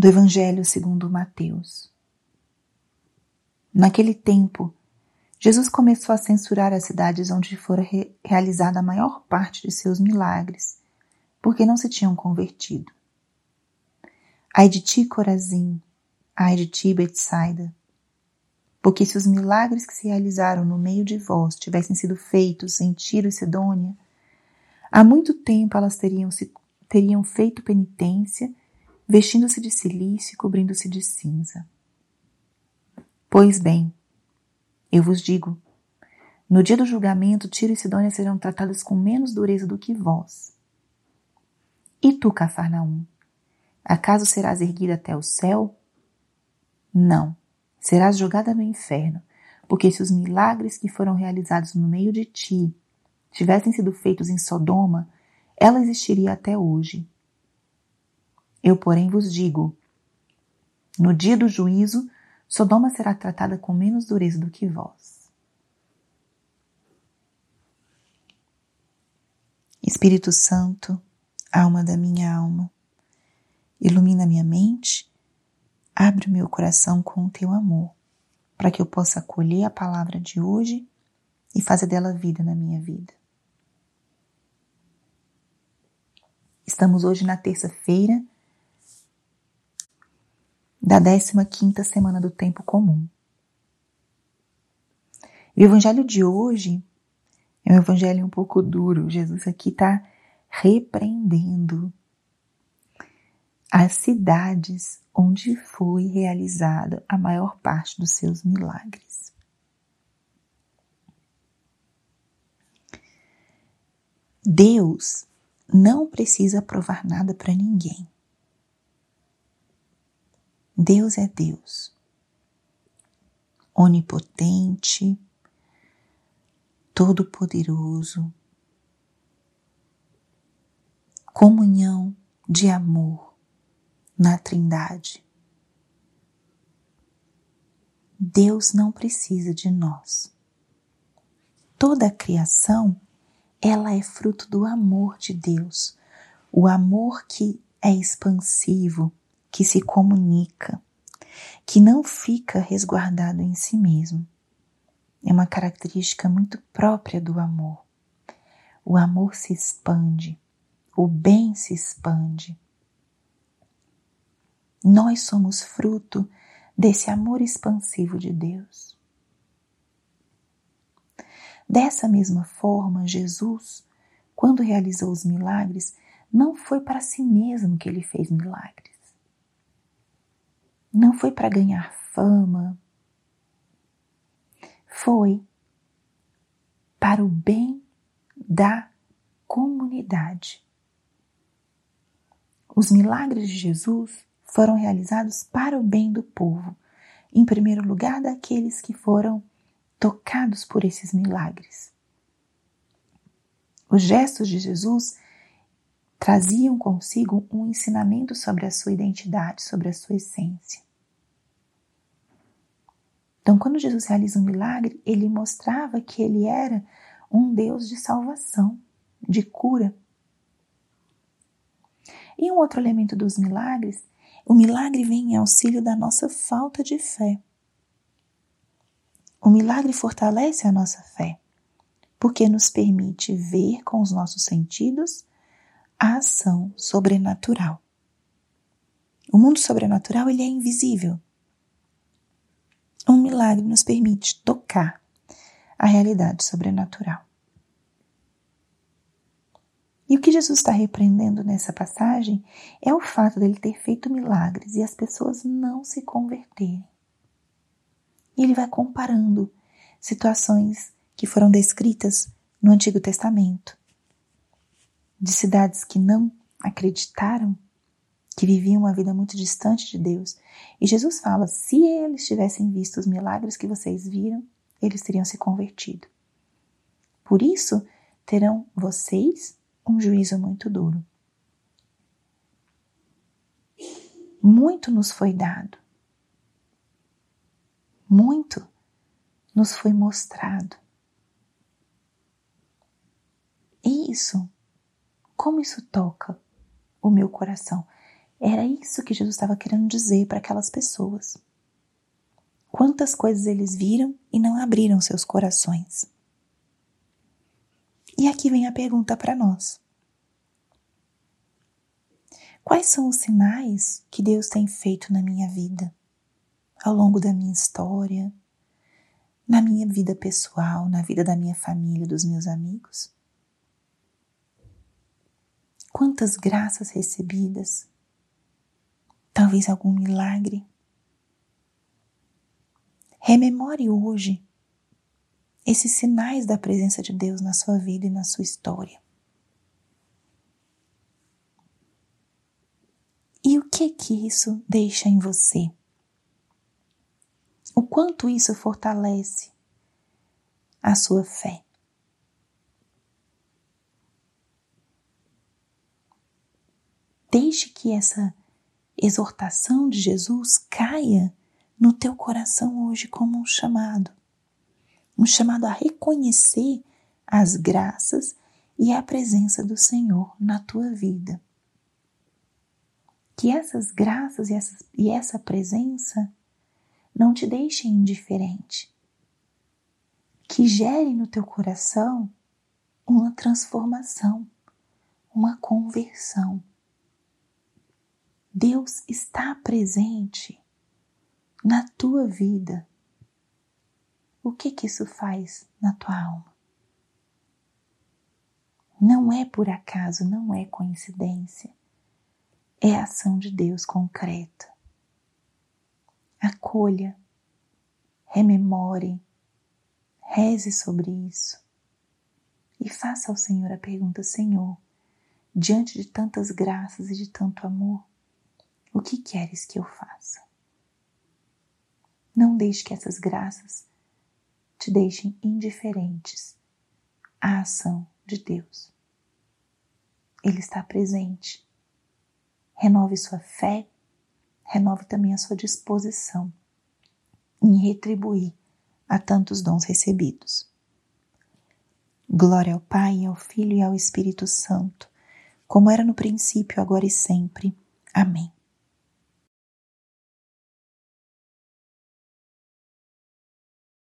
do Evangelho segundo Mateus. Naquele tempo, Jesus começou a censurar as cidades onde fora re realizada a maior parte de seus milagres, porque não se tinham convertido. Ai de ti, Corazim, ai de ti, Betsaida, porque se os milagres que se realizaram no meio de vós tivessem sido feitos em Tiro e Sidônia, há muito tempo elas teriam, se, teriam feito penitência, vestindo-se de silício e cobrindo-se de cinza. Pois bem, eu vos digo, no dia do julgamento, Tiro e Sidônia serão tratadas com menos dureza do que vós. E tu, Cafarnaum, acaso serás erguida até o céu? Não serás jogada no inferno, porque se os milagres que foram realizados no meio de ti tivessem sido feitos em Sodoma, ela existiria até hoje. Eu, porém, vos digo: no dia do juízo, Sodoma será tratada com menos dureza do que vós. Espírito Santo, alma da minha alma, ilumina minha mente Abre o meu coração com o teu amor, para que eu possa acolher a palavra de hoje e fazer dela vida na minha vida. Estamos hoje na terça-feira da 15 semana do tempo comum. O evangelho de hoje é um evangelho um pouco duro. Jesus aqui está repreendendo as cidades onde foi realizada a maior parte dos seus milagres. Deus não precisa provar nada para ninguém. Deus é Deus, onipotente, todo-poderoso, comunhão de amor na Trindade. Deus não precisa de nós. Toda a criação, ela é fruto do amor de Deus, o amor que é expansivo, que se comunica, que não fica resguardado em si mesmo. É uma característica muito própria do amor. O amor se expande, o bem se expande, nós somos fruto desse amor expansivo de Deus. Dessa mesma forma, Jesus, quando realizou os milagres, não foi para si mesmo que ele fez milagres. Não foi para ganhar fama. Foi para o bem da comunidade. Os milagres de Jesus foram realizados para o bem do povo, em primeiro lugar daqueles que foram tocados por esses milagres. Os gestos de Jesus traziam consigo um ensinamento sobre a sua identidade, sobre a sua essência. Então, quando Jesus realiza um milagre, ele mostrava que ele era um Deus de salvação, de cura. E um outro elemento dos milagres o milagre vem em auxílio da nossa falta de fé. O milagre fortalece a nossa fé, porque nos permite ver com os nossos sentidos a ação sobrenatural. O mundo sobrenatural ele é invisível. Um milagre nos permite tocar a realidade sobrenatural. E o que Jesus está repreendendo nessa passagem é o fato dele ter feito milagres e as pessoas não se converterem. E ele vai comparando situações que foram descritas no Antigo Testamento, de cidades que não acreditaram, que viviam uma vida muito distante de Deus. E Jesus fala: se eles tivessem visto os milagres que vocês viram, eles teriam se convertido. Por isso, terão vocês um juízo muito duro. Muito nos foi dado, muito nos foi mostrado. E isso, como isso toca o meu coração? Era isso que Jesus estava querendo dizer para aquelas pessoas. Quantas coisas eles viram e não abriram seus corações. E aqui vem a pergunta para nós. Quais são os sinais que Deus tem feito na minha vida, ao longo da minha história, na minha vida pessoal, na vida da minha família, dos meus amigos? Quantas graças recebidas, talvez algum milagre. Rememore hoje esses sinais da presença de Deus na sua vida e na sua história. E o que que isso deixa em você? O quanto isso fortalece a sua fé? Deixe que essa exortação de Jesus caia no teu coração hoje como um chamado. Um chamado a reconhecer as graças e a presença do Senhor na tua vida. Que essas graças e, e essa presença não te deixem indiferente. Que gere no teu coração uma transformação, uma conversão. Deus está presente na tua vida. O que que isso faz na tua alma? Não é por acaso, não é coincidência. É ação de Deus concreta. Acolha, rememore, reze sobre isso e faça ao Senhor a pergunta: Senhor, diante de tantas graças e de tanto amor, o que queres que eu faça? Não deixe que essas graças te deixem indiferentes à ação de Deus. Ele está presente. Renove sua fé, renove também a sua disposição em retribuir a tantos dons recebidos. Glória ao Pai, ao Filho e ao Espírito Santo, como era no princípio, agora e sempre. Amém.